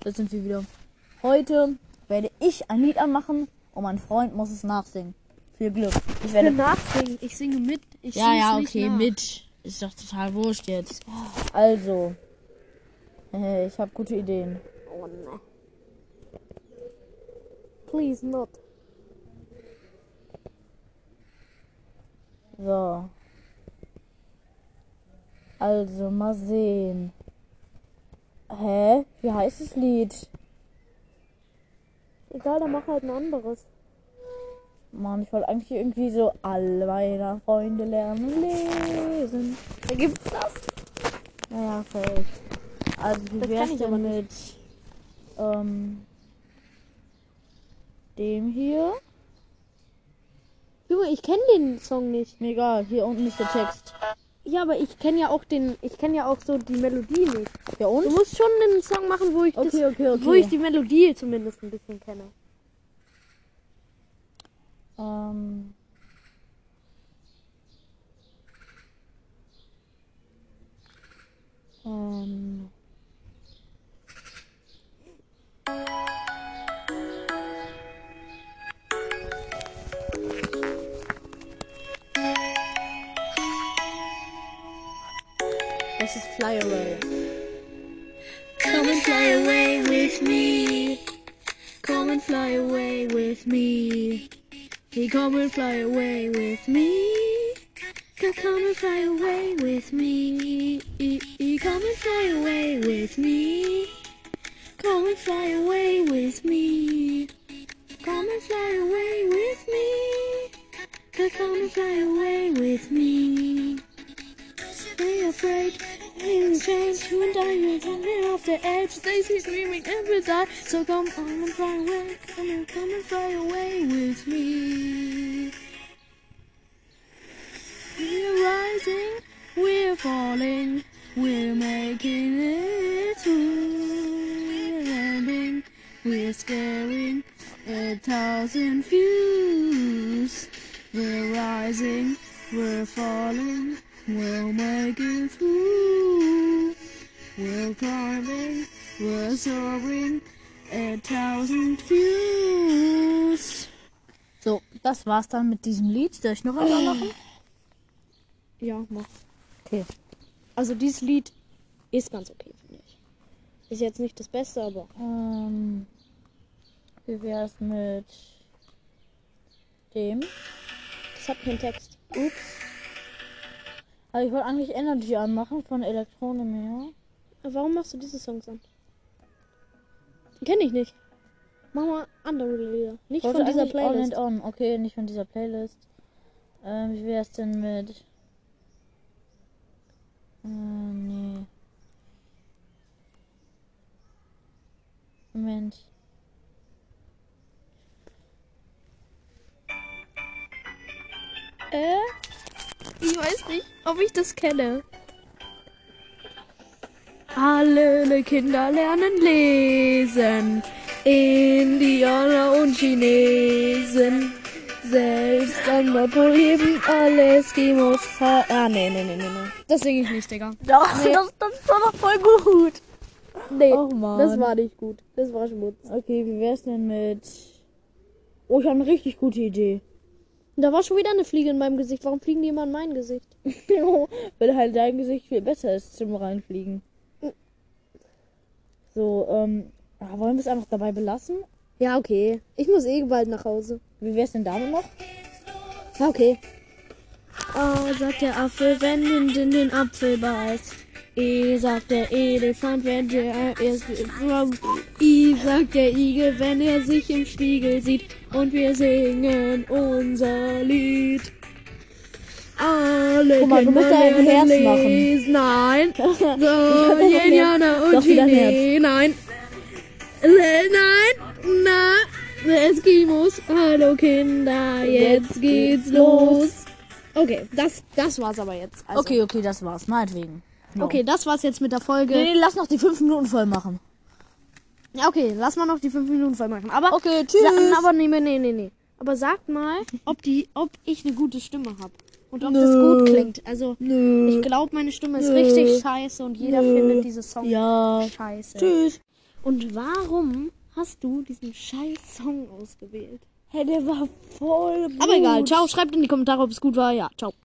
da sind wir wieder. Heute werde ich ein Lied anmachen und mein Freund muss es nachsingen. Viel Glück. Ich werde nachsingen. Ich singe mit. Ich Ja, ja, okay, mit. Ist doch total wurscht jetzt. Also. Äh, ich habe gute Ideen. Oh ne. Please not. So. Also, mal sehen. Hä? Wie heißt das Lied? Egal, dann mach halt ein anderes. Mann, ich wollte eigentlich irgendwie so alle meiner Freunde lernen lesen. Da gibt's das. Naja, fake. Also, wie Das wär's kann ich aber denn mit ähm, dem hier? Junge, ich kenne den Song nicht. Mir egal, hier unten ist der Text. Ja, aber ich kenne ja auch den, ich kenne ja auch so die Melodie nicht. Ja und? Du musst schon einen Song machen, wo ich das, Okay, okay, okay. wo ich die Melodie zumindest ein bisschen kenne. Ähm. Ähm. Das ist Fly Away. Come and fly away with me. Come and fly away with me. Come and fly away with me. Come, and fly away with me. Come and fly away with me. Come and fly away with me. Come and fly away with me. Come and fly away with me. Afraid, things change. You and I are running off the edge. They see screaming and die. So come on and fly away. Come on, come and fly away with me. We're rising, we're falling, we're making it through. We're landing, we're scaring a thousand views. We're rising, we're falling, we'll make it through. We're climbing, we're soaring a thousand views. So, das war's dann mit diesem Lied. Soll ich noch einmal machen? Ja, mach. Okay. Also dieses Lied ist ganz okay, finde ich. Ist jetzt nicht das Beste, aber Ähm, wie wär's mit dem? das hat keinen Text. Ups. Also ich wollte eigentlich Energy anmachen von Elektronemia. Aber Warum machst du diese Songs an? Kenn ich nicht. Mach mal andere Lieder. Nicht von dieser eigentlich On Playlist. and On. Okay, nicht von dieser Playlist. Ähm, wie wär's denn mit... Ähm, nee. Moment. Äh? Ich weiß nicht, ob ich das kenne. Alle Kinder lernen lesen. Indianer und Chinesen. Selbst an Nordpol alle Eskimos. Ah, nee, nee, nee, nee, nee. Das singe ich nicht, Digga. Doch, das, das war doch voll gut. Nee, Mann. das war nicht gut. Das war Schmutz. Okay, wie wär's denn mit... Oh, ich habe eine richtig gute Idee. Da war schon wieder eine Fliege in meinem Gesicht. Warum fliegen die immer in mein Gesicht? Weil halt dein Gesicht viel besser ist zum Reinfliegen. So, ähm, ah, wollen wir es einfach dabei belassen? Ja, okay. Ich muss eh bald nach Hause. Wie wär's denn damit noch? Ja, okay. A sagt der Apfel, wenn in den, den Apfel beißt. E sagt der Elefant, wenn der erst I sagt der Igel, wenn er sich im Spiegel sieht. Und wir singen unser Lied. Alle Guck mal, du musst da ein Herz machen. Nein. So. Indianer und Chinesen. Nein. Nein. Na. Eskimos. Hallo Kinder, jetzt geht's los. Okay, das, das war's aber jetzt. Also, Okay, okay, das war's. Meinetwegen. Ja. Okay, das war's jetzt mit der Folge. Nee, nee, lass noch die fünf Minuten voll machen. Ja, okay, lass mal noch die fünf Minuten voll machen. Aber, Okay, tschüss. Aber nee, nee, nee, nee. Aber sagt mal, ob die, ob ich eine gute Stimme habe. Und ob Nö. das gut klingt. Also, Nö. ich glaube, meine Stimme ist Nö. richtig scheiße und jeder findet diese Song Ja. scheiße. Tschüss. Und warum hast du diesen scheiß Song ausgewählt? Hey, der war voll gut. Aber egal, ciao, schreibt in die Kommentare, ob es gut war. Ja, ciao.